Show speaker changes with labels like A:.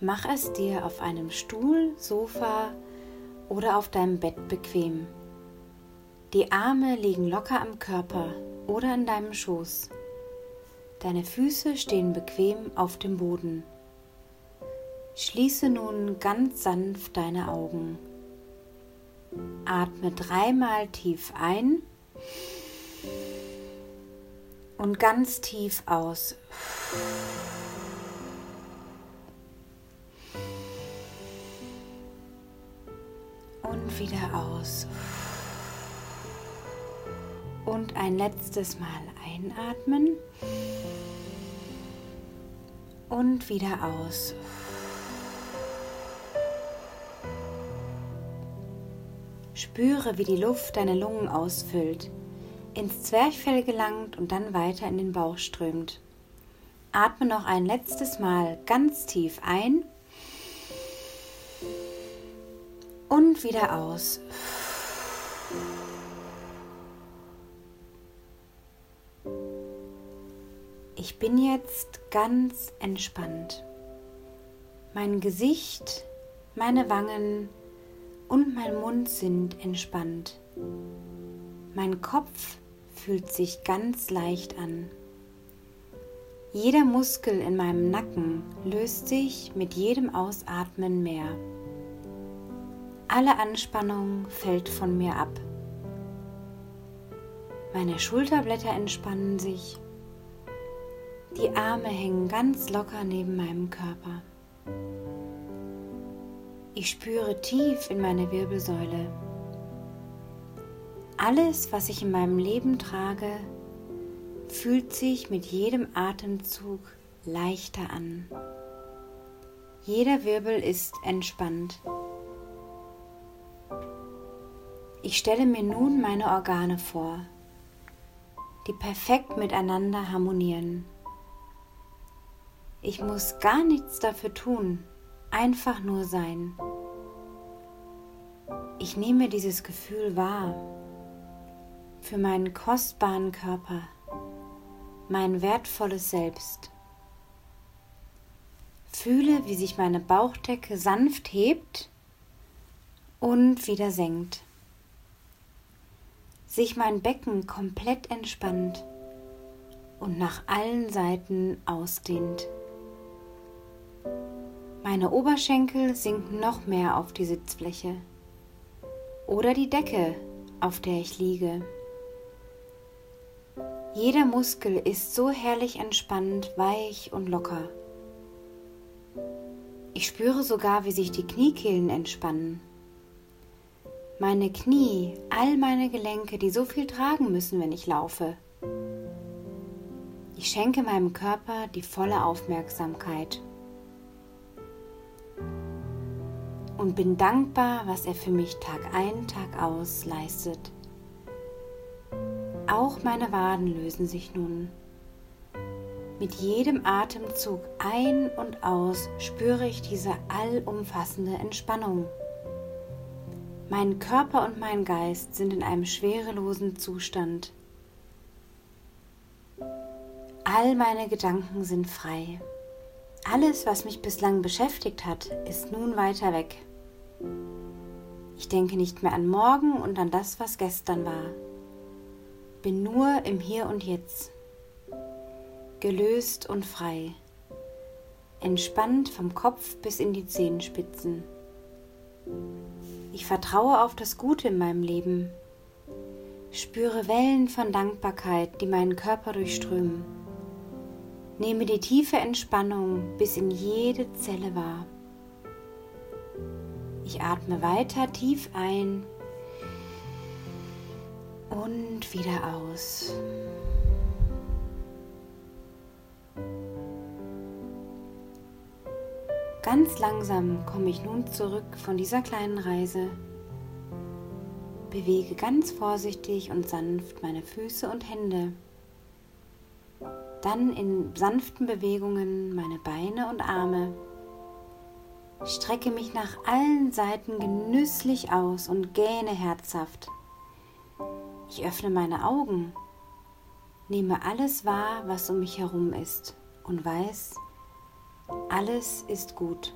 A: Mach es dir auf einem Stuhl, Sofa oder auf deinem Bett bequem. Die Arme liegen locker am Körper oder in deinem Schoß. Deine Füße stehen bequem auf dem Boden. Schließe nun ganz sanft deine Augen. Atme dreimal tief ein und ganz tief aus. Und wieder aus. Und ein letztes Mal einatmen und wieder aus. Spüre, wie die Luft deine Lungen ausfüllt, ins Zwerchfell gelangt und dann weiter in den Bauch strömt. Atme noch ein letztes Mal ganz tief ein wieder aus. Ich bin jetzt ganz entspannt. Mein Gesicht, meine Wangen und mein Mund sind entspannt. Mein Kopf fühlt sich ganz leicht an. Jeder Muskel in meinem Nacken löst sich mit jedem Ausatmen mehr. Alle Anspannung fällt von mir ab. Meine Schulterblätter entspannen sich die Arme hängen ganz locker neben meinem Körper. Ich spüre tief in meine Wirbelsäule. Alles, was ich in meinem Leben trage, fühlt sich mit jedem Atemzug leichter an. Jeder Wirbel ist entspannt. Ich stelle mir nun meine Organe vor, die perfekt miteinander harmonieren. Ich muss gar nichts dafür tun, einfach nur sein. Ich nehme dieses Gefühl wahr für meinen kostbaren Körper, mein wertvolles Selbst. Fühle, wie sich meine Bauchdecke sanft hebt und wieder senkt. Sich mein Becken komplett entspannt und nach allen Seiten ausdehnt. Meine Oberschenkel sinken noch mehr auf die Sitzfläche oder die Decke, auf der ich liege. Jeder Muskel ist so herrlich entspannt, weich und locker. Ich spüre sogar, wie sich die Kniekehlen entspannen. Meine Knie, all meine Gelenke, die so viel tragen müssen, wenn ich laufe. Ich schenke meinem Körper die volle Aufmerksamkeit. und bin dankbar, was er für mich Tag ein, Tag aus leistet. Auch meine Waden lösen sich nun. Mit jedem Atemzug ein und aus spüre ich diese allumfassende Entspannung. Mein Körper und mein Geist sind in einem schwerelosen Zustand. All meine Gedanken sind frei. Alles, was mich bislang beschäftigt hat, ist nun weiter weg. Ich denke nicht mehr an morgen und an das, was gestern war. Bin nur im Hier und Jetzt. Gelöst und frei. Entspannt vom Kopf bis in die Zehenspitzen. Ich vertraue auf das Gute in meinem Leben. Spüre Wellen von Dankbarkeit, die meinen Körper durchströmen. Nehme die tiefe Entspannung bis in jede Zelle wahr. Ich atme weiter tief ein und wieder aus. Ganz langsam komme ich nun zurück von dieser kleinen Reise. Bewege ganz vorsichtig und sanft meine Füße und Hände. Dann in sanften Bewegungen meine Beine und Arme. Strecke mich nach allen Seiten genüsslich aus und gähne herzhaft. Ich öffne meine Augen, nehme alles wahr, was um mich herum ist und weiß, alles ist gut.